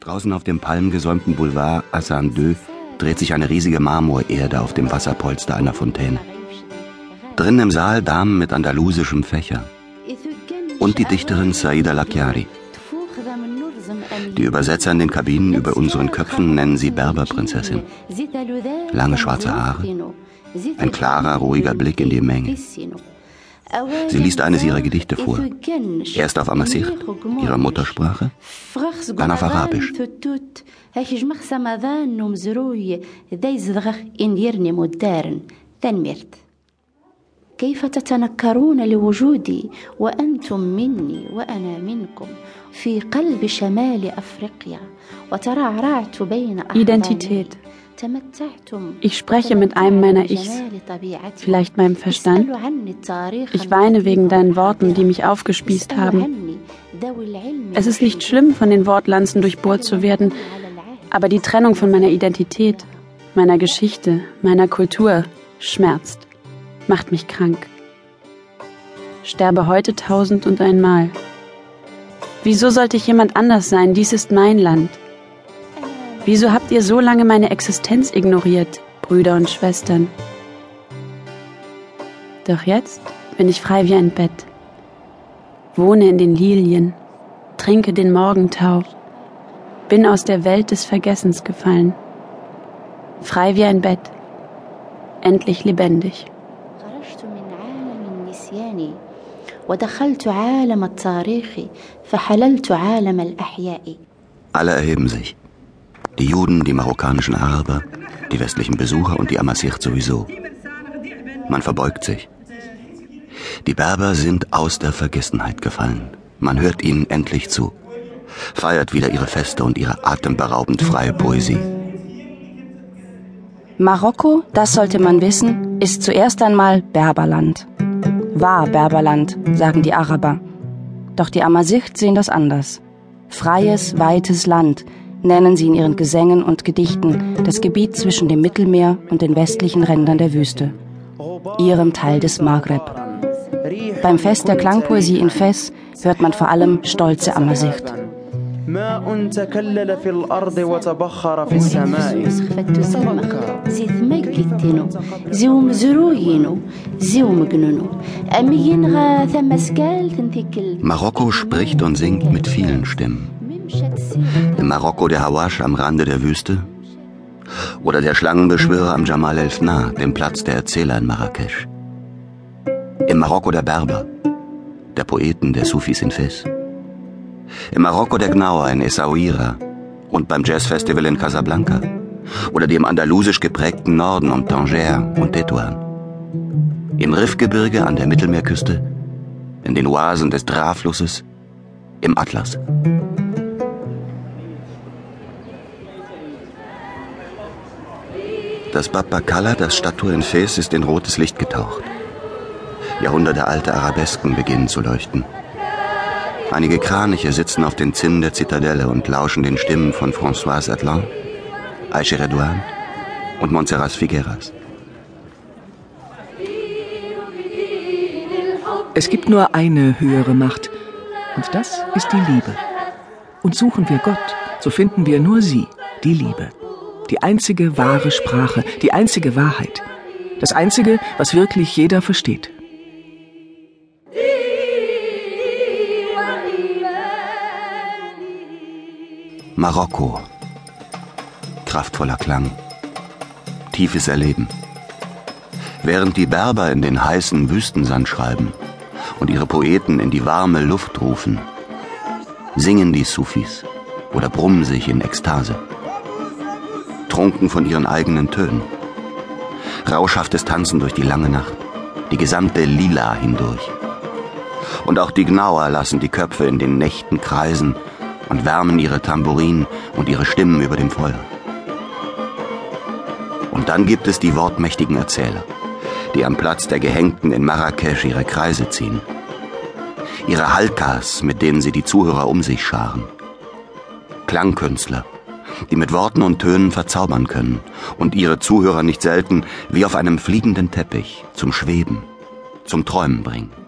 Draußen auf dem palmgesäumten Boulevard Hassan II dreht sich eine riesige Marmorerde auf dem Wasserpolster einer Fontäne. Drinnen im Saal Damen mit andalusischem Fächer. Und die Dichterin Saida Lakiari. Die Übersetzer in den Kabinen über unseren Köpfen nennen sie Berberprinzessin. Lange schwarze Haare, ein klarer, ruhiger Blick in die Menge. Sie liest eines ihrer Gedichte vor. Erst auf Amasicht, ihrer Muttersprache, dann auf Arabisch. كيف تتنكرون لوجودي وأنتم مني وأنا منكم في قلب شمال افريقيا وترعرعت بين Identität ich spreche mit einem meiner Ichs, vielleicht meinem Verstand. Ich weine wegen deinen Worten, die mich aufgespießt haben. Es ist nicht schlimm, von den Wortlanzen durchbohrt zu werden, aber die Trennung von meiner Identität, meiner Geschichte, meiner Kultur schmerzt, macht mich krank. Sterbe heute tausend und einmal. Wieso sollte ich jemand anders sein? Dies ist mein Land. Wieso habt ihr so lange meine Existenz ignoriert, Brüder und Schwestern? Doch jetzt bin ich frei wie ein Bett, wohne in den Lilien, trinke den Morgentau, bin aus der Welt des Vergessens gefallen, frei wie ein Bett, endlich lebendig. Alle erheben sich. Die Juden, die marokkanischen Araber, die westlichen Besucher und die Amasicht sowieso. Man verbeugt sich. Die Berber sind aus der Vergessenheit gefallen. Man hört ihnen endlich zu, feiert wieder ihre Feste und ihre atemberaubend freie Poesie. Marokko, das sollte man wissen, ist zuerst einmal Berberland. War Berberland, sagen die Araber. Doch die Amasicht sehen das anders. Freies, weites Land, nennen sie in ihren Gesängen und Gedichten das Gebiet zwischen dem Mittelmeer und den westlichen Rändern der Wüste, ihrem Teil des Maghreb. Beim Fest der Klangpoesie in Fes hört man vor allem stolze Ammersicht. ماء تكلل في الأرض وتبخر في السماء Marokko spricht und singt mit vielen Stimmen. Im Marokko der Hawasch am Rande der Wüste oder der Schlangenbeschwörer am Jamal el-Fna, dem Platz der Erzähler in Marrakesch. Im Marokko der Berber, der Poeten, der Sufis in Fes. Im Marokko der Gnauer in Essaouira und beim Jazzfestival in Casablanca oder dem andalusisch geprägten Norden um Tanger und Tetuan. Im Riffgebirge an der Mittelmeerküste, in den Oasen des Draflusses, im Atlas. Das Bab Bakala, das Statue in Fes, ist in rotes Licht getaucht. Jahrhundertealte Arabesken beginnen zu leuchten. Einige Kraniche sitzen auf den Zinnen der Zitadelle und lauschen den Stimmen von Françoise Atlan, Aïcha Redouane und Montserrat Figueras. Es gibt nur eine höhere Macht, und das ist die Liebe. Und suchen wir Gott, so finden wir nur sie, die Liebe die einzige wahre Sprache, die einzige Wahrheit, das einzige, was wirklich jeder versteht. Marokko. Kraftvoller Klang. Tiefes Erleben. Während die Berber in den heißen Wüstensand schreiben und ihre Poeten in die warme Luft rufen, singen die Sufis oder brummen sich in Ekstase betrunken von ihren eigenen Tönen. Rauschhaftes Tanzen durch die lange Nacht, die gesamte Lila hindurch. Und auch die Gnauer lassen die Köpfe in den Nächten kreisen und wärmen ihre Tambourinen und ihre Stimmen über dem Feuer. Und dann gibt es die wortmächtigen Erzähler, die am Platz der Gehängten in Marrakesch ihre Kreise ziehen. Ihre Halkas, mit denen sie die Zuhörer um sich scharen. Klangkünstler, die mit Worten und Tönen verzaubern können und ihre Zuhörer nicht selten wie auf einem fliegenden Teppich zum Schweben, zum Träumen bringen.